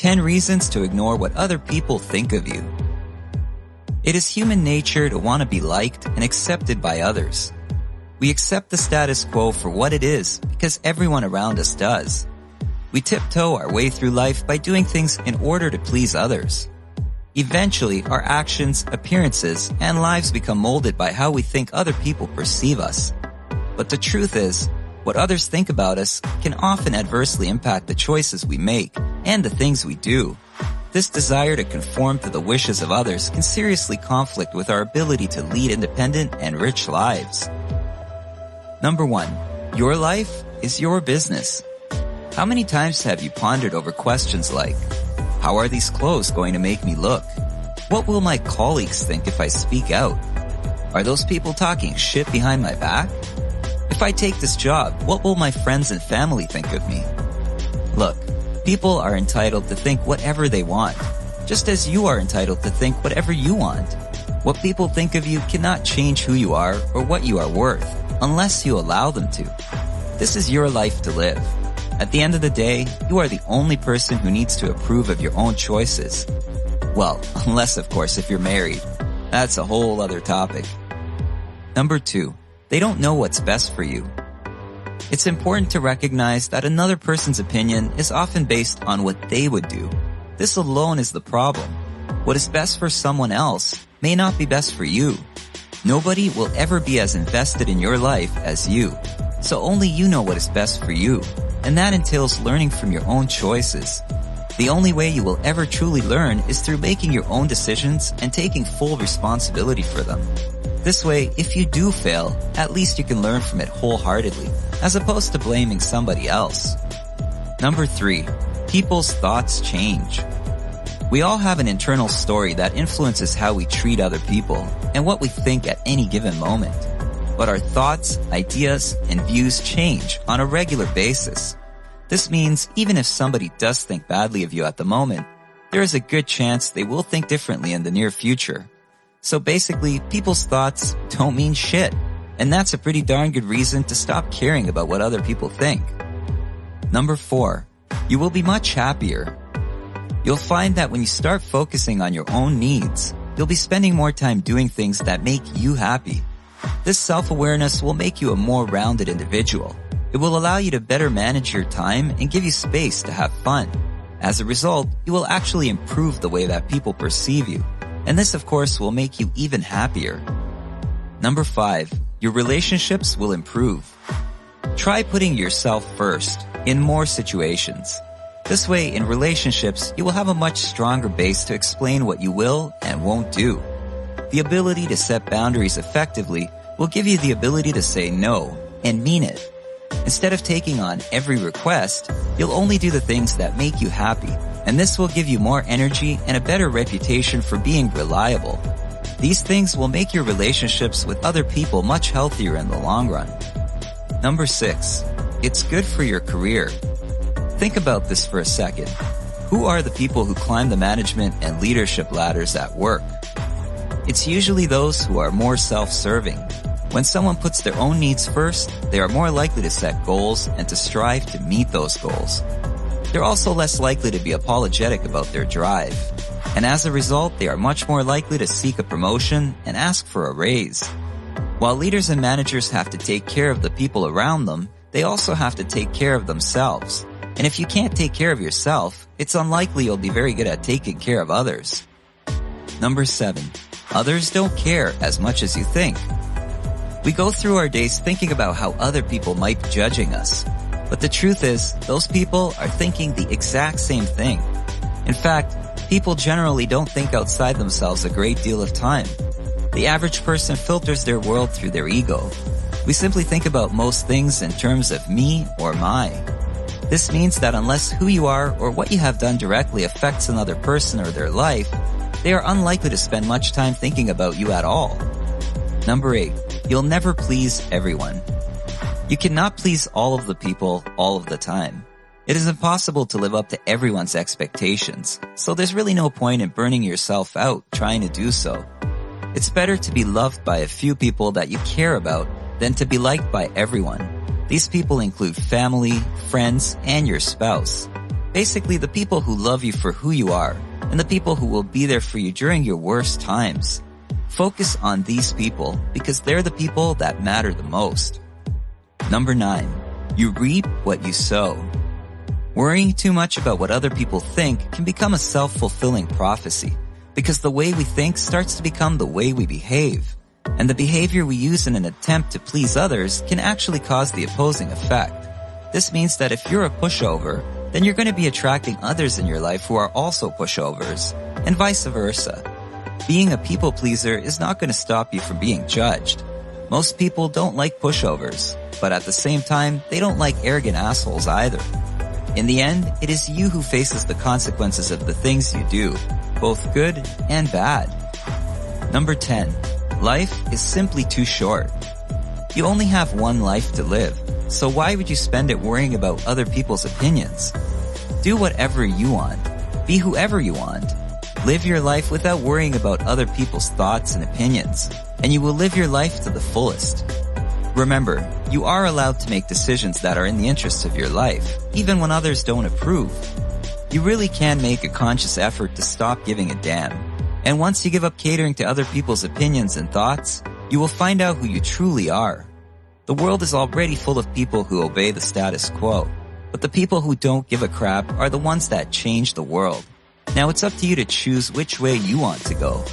10 reasons to ignore what other people think of you. It is human nature to want to be liked and accepted by others. We accept the status quo for what it is because everyone around us does. We tiptoe our way through life by doing things in order to please others. Eventually, our actions, appearances, and lives become molded by how we think other people perceive us. But the truth is, what others think about us can often adversely impact the choices we make and the things we do. This desire to conform to the wishes of others can seriously conflict with our ability to lead independent and rich lives. Number one, your life is your business. How many times have you pondered over questions like, how are these clothes going to make me look? What will my colleagues think if I speak out? Are those people talking shit behind my back? If I take this job, what will my friends and family think of me? Look, people are entitled to think whatever they want, just as you are entitled to think whatever you want. What people think of you cannot change who you are or what you are worth, unless you allow them to. This is your life to live. At the end of the day, you are the only person who needs to approve of your own choices. Well, unless of course if you're married. That's a whole other topic. Number two, they don't know what's best for you. It's important to recognize that another person's opinion is often based on what they would do. This alone is the problem. What is best for someone else may not be best for you. Nobody will ever be as invested in your life as you. So only you know what is best for you. And that entails learning from your own choices. The only way you will ever truly learn is through making your own decisions and taking full responsibility for them. This way, if you do fail, at least you can learn from it wholeheartedly, as opposed to blaming somebody else. Number three, people's thoughts change. We all have an internal story that influences how we treat other people and what we think at any given moment. But our thoughts, ideas, and views change on a regular basis. This means even if somebody does think badly of you at the moment, there is a good chance they will think differently in the near future. So basically, people's thoughts don't mean shit. And that's a pretty darn good reason to stop caring about what other people think. Number four, you will be much happier. You'll find that when you start focusing on your own needs, you'll be spending more time doing things that make you happy. This self-awareness will make you a more rounded individual. It will allow you to better manage your time and give you space to have fun. As a result, you will actually improve the way that people perceive you and this, of course, will make you even happier. Number five, your relationships will improve. Try putting yourself first in more situations. This way, in relationships, you will have a much stronger base to explain what you will and won't do. The ability to set boundaries effectively will give you the ability to say no and mean it. Instead of taking on every request, you'll only do the things that make you happy and this will give you more energy and a better reputation for being reliable. These things will make your relationships with other people much healthier in the long run. Number six, it's good for your career. Think about this for a second. Who are the people who climb the management and leadership ladders at work? It's usually those who are more self-serving. When someone puts their own needs first, they are more likely to set goals and to strive to meet those goals. They're also less likely to be apologetic about their drive. And as a result, they are much more likely to seek a promotion and ask for a raise. While leaders and managers have to take care of the people around them, they also have to take care of themselves. And if you can't take care of yourself, it's unlikely you'll be very good at taking care of others. Number seven, others don't care as much as you think. We go through our days thinking about how other people might be judging us. But the truth is, those people are thinking the exact same thing. In fact, people generally don't think outside themselves a great deal of time. The average person filters their world through their ego. We simply think about most things in terms of me or my. This means that unless who you are or what you have done directly affects another person or their life, they are unlikely to spend much time thinking about you at all. Number eight, you'll never please everyone. You cannot please all of the people all of the time. It is impossible to live up to everyone's expectations, so there's really no point in burning yourself out trying to do so. It's better to be loved by a few people that you care about than to be liked by everyone. These people include family, friends, and your spouse. Basically, the people who love you for who you are and the people who will be there for you during your worst times. Focus on these people because they're the people that matter the most. Number nine, you reap what you sow. Worrying too much about what other people think can become a self-fulfilling prophecy because the way we think starts to become the way we behave. And the behavior we use in an attempt to please others can actually cause the opposing effect. This means that if you're a pushover, then you're going to be attracting others in your life who are also pushovers, and vice versa. Being a people pleaser is not going to stop you from being judged. Most people don't like pushovers, but at the same time, they don't like arrogant assholes either. In the end, it is you who faces the consequences of the things you do, both good and bad. Number 10. Life is simply too short. You only have one life to live, so why would you spend it worrying about other people's opinions? Do whatever you want. Be whoever you want. Live your life without worrying about other people's thoughts and opinions, and you will live your life to the fullest. Remember, you are allowed to make decisions that are in the interests of your life, even when others don't approve. You really can make a conscious effort to stop giving a damn. And once you give up catering to other people's opinions and thoughts, you will find out who you truly are. The world is already full of people who obey the status quo, but the people who don't give a crap are the ones that change the world. Now it's up to you to choose which way you want to go.